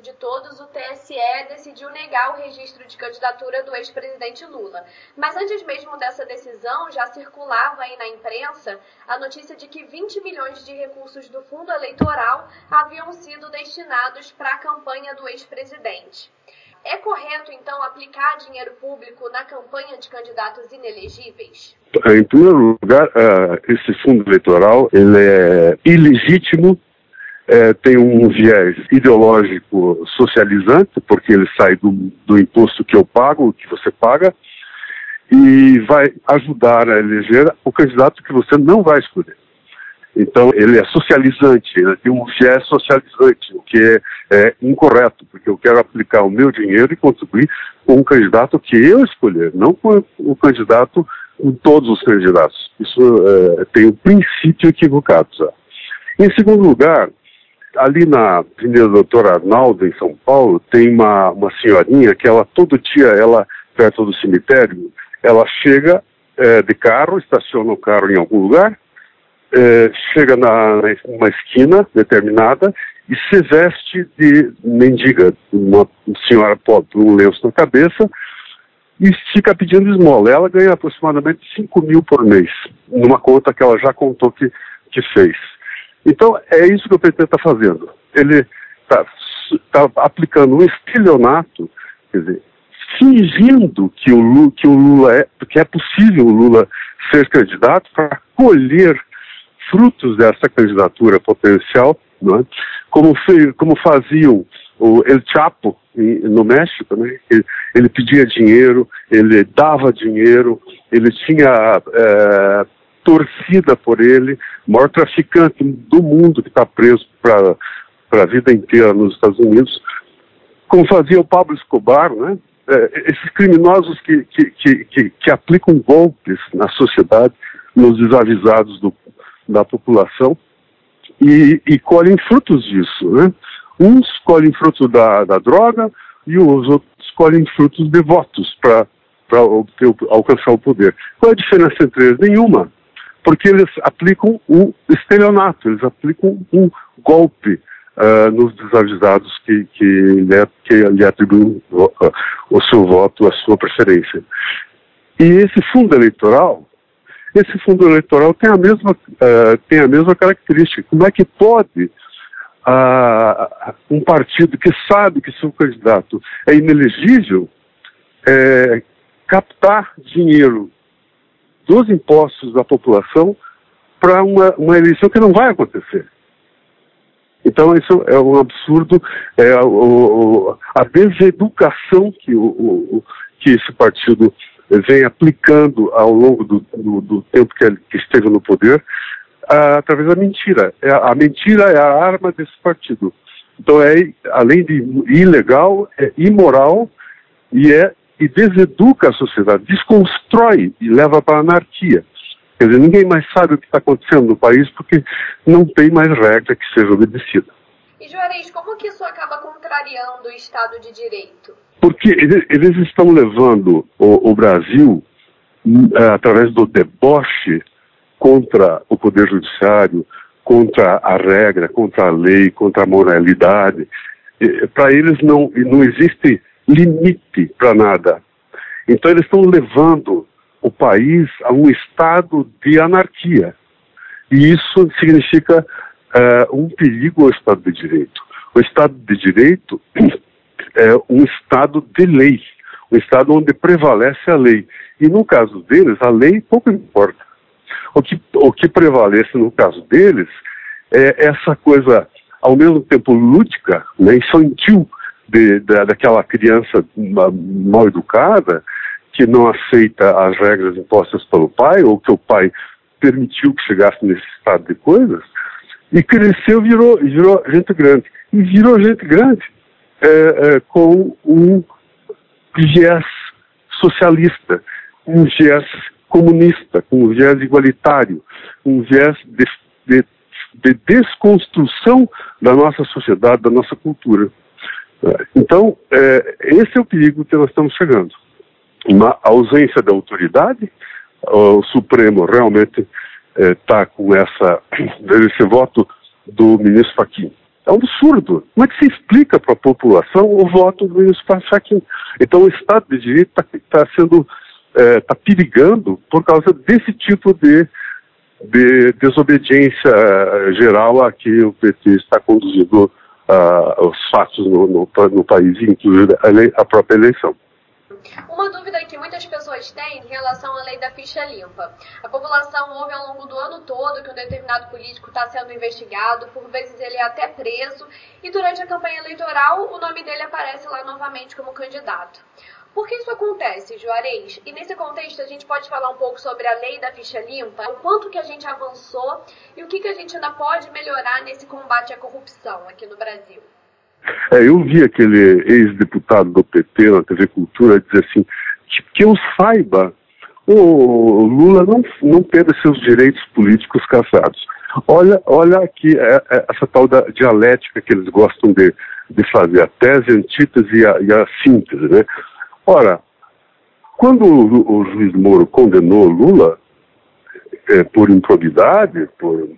de todos, o TSE decidiu negar o registro de candidatura do ex-presidente Lula. Mas antes mesmo dessa decisão, já circulava aí na imprensa a notícia de que 20 milhões de recursos do fundo eleitoral haviam sido destinados para a campanha do ex-presidente. É correto, então, aplicar dinheiro público na campanha de candidatos inelegíveis? Em primeiro lugar, uh, esse fundo eleitoral ele é ilegítimo, é, tem um viés ideológico socializante, porque ele sai do, do imposto que eu pago, que você paga, e vai ajudar a eleger o candidato que você não vai escolher. Então, ele é socializante, ele tem um viés socializante, o que é, é, incorreto, porque eu quero aplicar o meu dinheiro e contribuir com um candidato que eu escolher, não com o candidato, com todos os candidatos. Isso é, tem um princípio equivocado. Sabe? Em segundo lugar, ali na Avenida Doutor Arnaldo, em São Paulo, tem uma, uma senhorinha que ela, todo dia, ela, perto do cemitério, ela chega é, de carro, estaciona o carro em algum lugar, é, chega na, numa esquina determinada e se veste de mendiga, uma senhora pobre, um lenço na cabeça, e fica pedindo esmola. Ela ganha aproximadamente 5 mil por mês, numa conta que ela já contou que, que fez. Então, é isso que o PT está fazendo. Ele está tá aplicando um estelionato, quer dizer, fingindo que o, Lula, que o Lula é, que é possível o Lula ser candidato para colher frutos dessa candidatura potencial, é? como, fez, como faziam o El Chapo no México, né? ele, ele, pedia dinheiro, ele dava dinheiro, ele tinha é, torcida por ele, maior traficante do mundo que está preso para a vida inteira nos Estados Unidos, como fazia o Pablo Escobar, né? É, esses criminosos que, que, que, que, aplicam golpes na sociedade, nos desavisados do, da população e, e colhem frutos disso. Né? Uns colhem frutos da, da droga e os outros colhem frutos de votos para alcançar o poder. Qual é a diferença entre eles? Nenhuma. Porque eles aplicam um estelionato, eles aplicam um golpe uh, nos desavisados que, que, lhe, que lhe atribuem uh, o seu voto, a sua preferência. E esse fundo eleitoral, esse fundo eleitoral tem a mesma, uh, tem a mesma característica. Como é que pode uh, um partido que sabe que seu candidato é inelegível é, captar dinheiro dos impostos da população para uma, uma eleição que não vai acontecer? Então, isso é um absurdo, é o, a deseducação que, o, o, que esse partido vem aplicando ao longo do, do, do tempo que, ele, esteve no poder, através da mentira. É, a mentira é a arma desse partido. Então é, além de ilegal, é imoral e é e deseduca a sociedade, desconstrói e leva para a anarquia. Quer dizer, ninguém mais sabe o que está acontecendo no país porque não tem mais regra que seja obedecida. E Juarez, como que isso acaba contrariando o Estado de Direito? Porque eles estão levando o, o Brasil, é, através do deboche, contra o Poder Judiciário, contra a regra, contra a lei, contra a moralidade. Para eles não, não existe limite para nada. Então eles estão levando o país a um estado de anarquia. E isso significa uh, um perigo ao Estado de Direito. O Estado de Direito é um Estado de lei, um Estado onde prevalece a lei. E no caso deles, a lei pouco importa. O que, o que prevalece no caso deles é essa coisa, ao mesmo tempo lúdica, né, infantil, de, de, daquela criança mal educada, que não aceita as regras impostas pelo pai, ou que o pai permitiu que chegasse nesse estado de coisas, e cresceu virou, virou gente grande. E virou gente grande é, é, com um viés socialista, um viés comunista, com um viés igualitário, um viés de, de, de desconstrução da nossa sociedade, da nossa cultura. Então, é, esse é o perigo que nós estamos chegando. Uma ausência da autoridade, o Supremo realmente está é, com essa, esse voto do ministro Fachin É um absurdo. Como é que se explica para a população o voto do ministro Fachin? Então o Estado de Direito está tá sendo, está é, perigando por causa desse tipo de, de desobediência geral a que o PT está conduzindo uh, os fatos no, no, no país, inclusive a, a própria eleição. Uma dúvida que muitas pessoas têm em relação à lei da ficha limpa. A população ouve ao longo do ano todo que um determinado político está sendo investigado, por vezes ele é até preso, e durante a campanha eleitoral o nome dele aparece lá novamente como candidato. Por que isso acontece, Juarez? E nesse contexto a gente pode falar um pouco sobre a lei da ficha limpa, o quanto que a gente avançou e o que, que a gente ainda pode melhorar nesse combate à corrupção aqui no Brasil. É, eu vi aquele ex-deputado do PT na TV Cultura dizer assim, que, que eu saiba, o Lula não, não teve seus direitos políticos caçados. Olha, olha aqui é, é, essa tal da dialética que eles gostam de, de fazer, a tese, a antítese e a, e a síntese, né? Ora, quando o, o juiz Moro condenou Lula é, por improbidade, por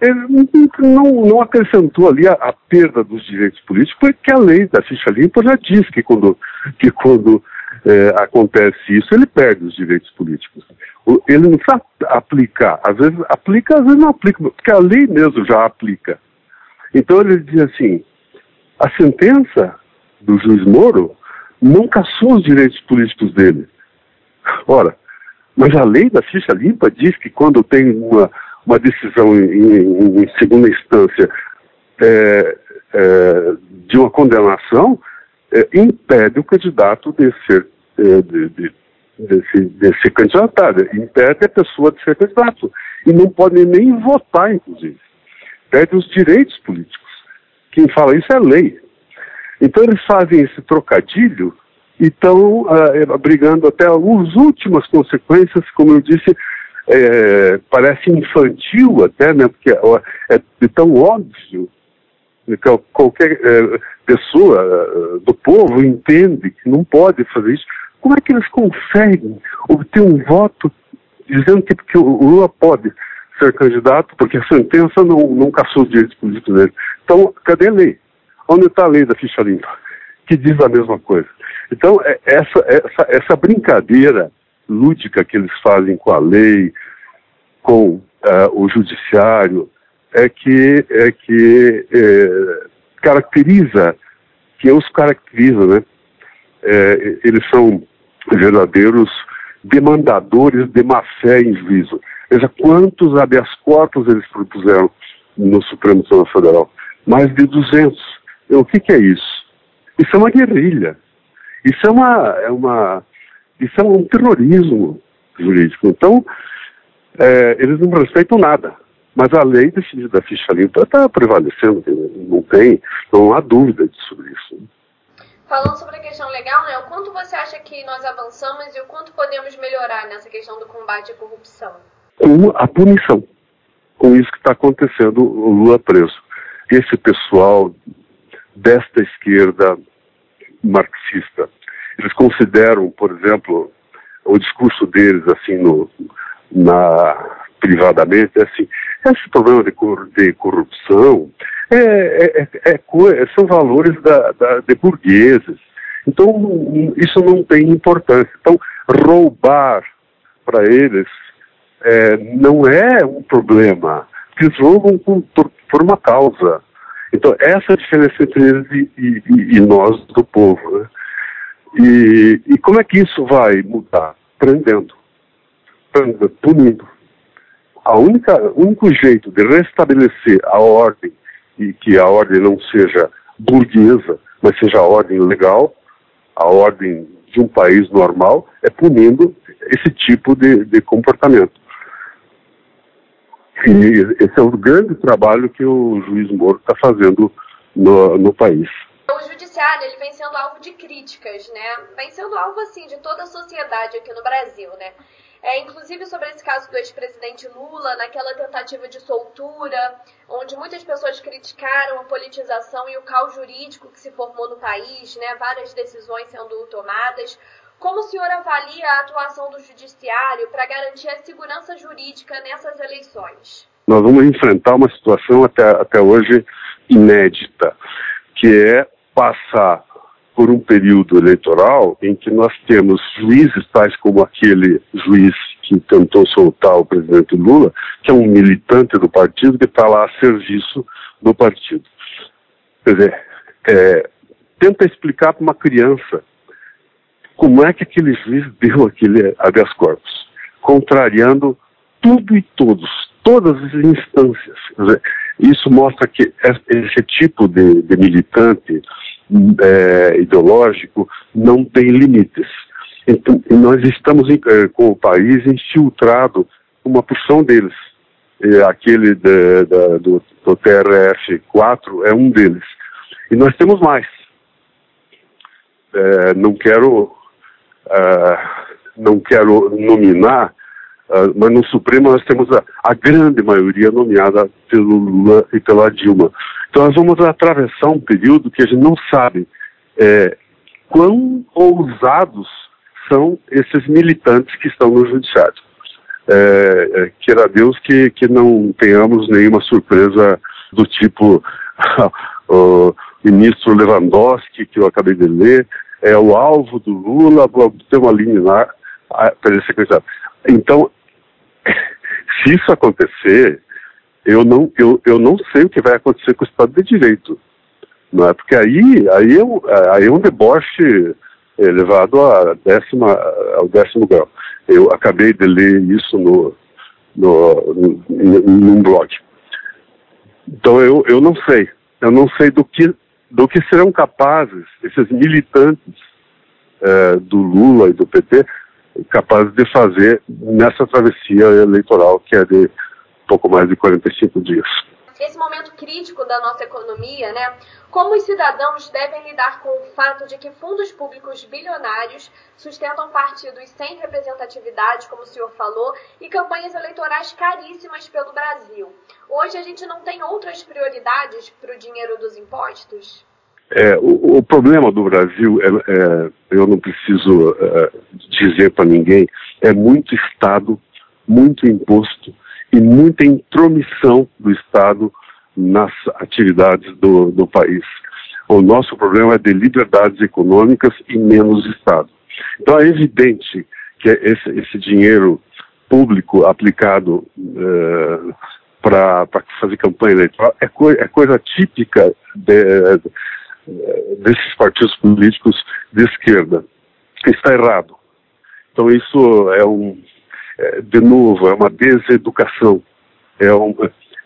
ele não, não acrescentou ali a, a, perda dos direitos políticos, porque a lei da ficha limpa já diz que quando, que quando é, acontece isso, ele perde os direitos políticos. Ele não precisa aplicar, às vezes aplica, às vezes não aplica, porque a lei mesmo já aplica. Então ele diz assim, a sentença do juiz Moro não caçou os direitos políticos dele. Ora, mas a lei da ficha limpa diz que quando tem uma uma decisão em, em segunda instância é, é, de uma condenação é, impede o candidato de ser, é, de, de, de, de ser candidatado, impede a pessoa de ser candidato. E não pode nem votar, inclusive. Perde os direitos políticos. Quem fala isso é lei. Então eles fazem esse trocadilho e estão uh, brigando até as últimas consequências, como eu disse, é, parece infantil até, né? Porque é, tão óbvio que qualquer é, pessoa é, do povo entende que não pode fazer isso. Como é que eles conseguem obter um voto dizendo que, que o Lula pode ser candidato porque a sentença não, não caçou os direitos políticos dele? Então, cadê a lei? Onde está a lei da ficha limpa? Que diz a mesma coisa. Então, é, essa, essa, essa brincadeira lúdica que eles fazem com a lei, com uh, o judiciário, é que, é que é, caracteriza, que os caracteriza, né? É, eles são verdadeiros demandadores de má fé em juízo. Veja quantos habeas corpus eles propuseram no Supremo Tribunal Federal. Mais de 200. O que, que é isso? Isso é uma guerrilha. Isso é uma, é uma isso é um terrorismo jurídico. Então, é, eles não respeitam nada. Mas a lei da ficha limpa está prevalecendo, não tem, não há dúvida sobre isso. Falando sobre a questão legal, né, o quanto você acha que nós avançamos e o quanto podemos melhorar nessa questão do combate à corrupção? Com a punição. Com isso que está acontecendo, o Lula preso. Esse pessoal desta esquerda marxista eles consideram, por exemplo, o discurso deles assim no, na privadamente é assim, esse problema de, de corrupção é, é, é, é são valores da, da, de burgueses. Então isso não tem importância. Então roubar para eles é, não é um problema. Eles roubam por, por, uma causa. Então essa é a diferença entre eles e, e, e nós do povo. Né? E, e como é que isso vai mudar? Prendendo, punindo. A única, o único jeito de restabelecer a ordem e que a ordem não seja burguesa, mas seja a ordem legal, a ordem de um país normal, é punindo esse tipo de, de comportamento. E esse é o grande trabalho que o juiz Moro está fazendo no, no país judiciário ele vem sendo alvo de críticas, né? Vem sendo alvo assim de toda a sociedade aqui no Brasil, né? É, inclusive sobre esse caso do ex-presidente Lula, naquela tentativa de soltura, onde muitas pessoas criticaram a politização e o caos jurídico que se formou no país, né? Várias decisões sendo tomadas. Como o senhor avalia a atuação do judiciário para garantir a segurança jurídica nessas eleições? Nós vamos enfrentar uma situação até, até hoje inédita, que é passar por um período eleitoral em que nós temos juízes tais como aquele juiz que tentou soltar o presidente Lula, que é um militante do partido que está lá a serviço do partido. Quer dizer, é, tenta explicar para uma criança como é que aquele juiz deu aquele habeas corpus, contrariando tudo e todos, todas as instâncias. Isso mostra que esse tipo de, de militante é, ideológico não tem limites. Então, nós estamos é, com o país infiltrado, uma porção deles. E aquele do, do TRF-4 é um deles. E nós temos mais. É, não quero uh, não quero nominar, uh, mas no Supremo nós temos a, a, grande maioria nomeada pelo Lula e pela Dilma. Então nós vamos atravessar um período que a gente não sabe é, quão ousados são esses militantes que estão no judiciário. É, é, queira Deus que, que não tenhamos nenhuma surpresa do tipo o ministro Lewandowski, que eu acabei de ler, é o alvo do Lula ter uma liminar para ele ser candidato. Então, se isso acontecer, eu não, eu, eu não sei o que vai acontecer com o Estado de Direito. Não é? Porque aí, aí, é, um, aí é um deboche elevado a décima, ao décimo grau. Eu acabei de ler isso no, no, no, num blog. Então eu, eu não sei. Eu não sei do que do que serão capazes esses militantes é, do Lula e do PT capazes de fazer nessa travessia eleitoral que é de pouco mais de 45 dias. Esse momento crítico da nossa economia, né? Como os cidadãos devem lidar com o fato de que fundos públicos bilionários sustentam partidos sem representatividade, como o senhor falou, e campanhas eleitorais caríssimas pelo Brasil? Hoje a gente não tem outras prioridades para o dinheiro dos impostos? É, o, o, problema do Brasil, é, é eu não preciso é, dizer para ninguém, é muito Estado, muito imposto e muita intromissão do Estado nas atividades do, do país. O nosso problema é de liberdades econômicas e menos Estado. Então é evidente que esse, esse dinheiro público aplicado uh, para fazer campanha eleitoral é, co é coisa típica de, desses partidos políticos de esquerda. Está errado. Então isso é um, é, de novo, é uma deseducação. É um,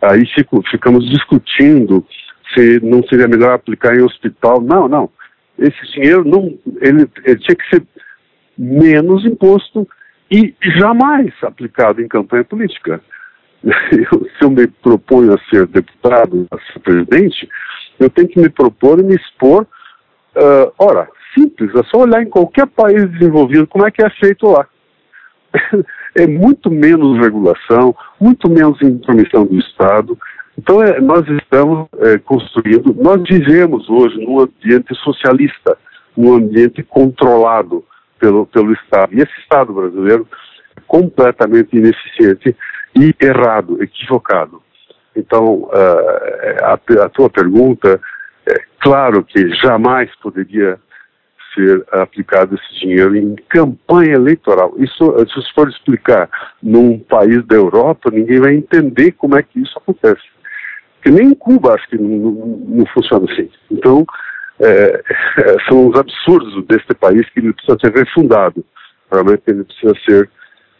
Aí fico, ficamos discutindo se não seria melhor aplicar em hospital. Não, não. Esse dinheiro não, ele, ele tinha que ser menos imposto e jamais aplicado em campanha política. Eu, se eu me proponho a ser deputado, a ser presidente, eu tenho que me propor e me expor. Uh, ora, simples, é só olhar em qualquer país desenvolvido como é que é feito lá. é muito menos regulação, muito menos intromissão do Estado. Então, é, nós estamos é, construindo, nós vivemos hoje num ambiente socialista, num ambiente controlado pelo, pelo Estado. E esse Estado brasileiro é completamente ineficiente e errado, equivocado. Então, uh, a, a tua pergunta, é claro que jamais poderia ser aplicado esse dinheiro em campanha eleitoral. Isso, se for explicar num país da Europa, ninguém vai entender como é que isso acontece. Porque nem em Cuba acho que não, não, não funciona assim. Então, é, são os absurdos deste país que ele precisa ser refundado. Realmente ele precisa ser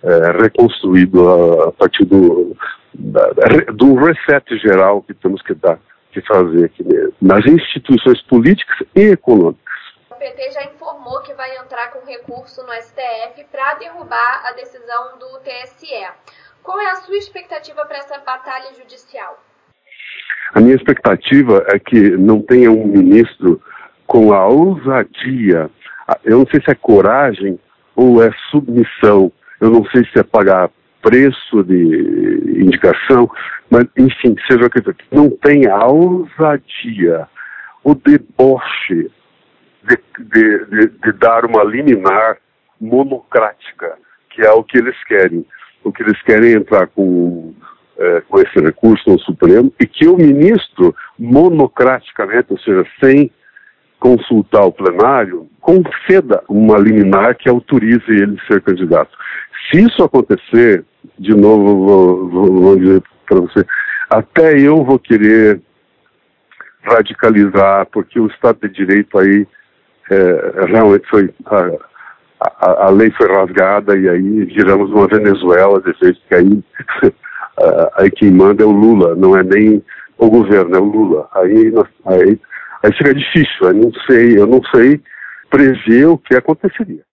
é, reconstruído a, a partir do, da, do reset geral que temos que dar, que fazer aqui nas instituições políticas e econômicas. PT já informou que vai entrar com recurso no STF para derrubar a decisão do TSE. Qual é a sua expectativa para essa batalha judicial? A minha expectativa é que não tenha um ministro com a ousadia, eu não sei se é coragem ou é submissão, eu não sei se é pagar preço de indicação, mas enfim, seja o que for, não tenha a ousadia, o deboche de, de, de, de dar uma liminar monocrática, que é o que eles querem. O que eles querem é entrar com é, com esse recurso no Supremo e que o ministro, monocraticamente, ou seja, sem consultar o plenário, conceda uma liminar que autorize ele ser candidato. Se isso acontecer, de novo, vou, vou, vou dizer para você, até eu vou querer radicalizar, porque o Estado de Direito aí é, realmente foi. A, a, a, lei foi rasgada e aí viramos uma Venezuela, de jeito que aí, aí quem manda é o Lula, não é nem o governo, é o Lula. Aí, aí, aí fica difícil, eu não sei, eu não sei prever o que aconteceria.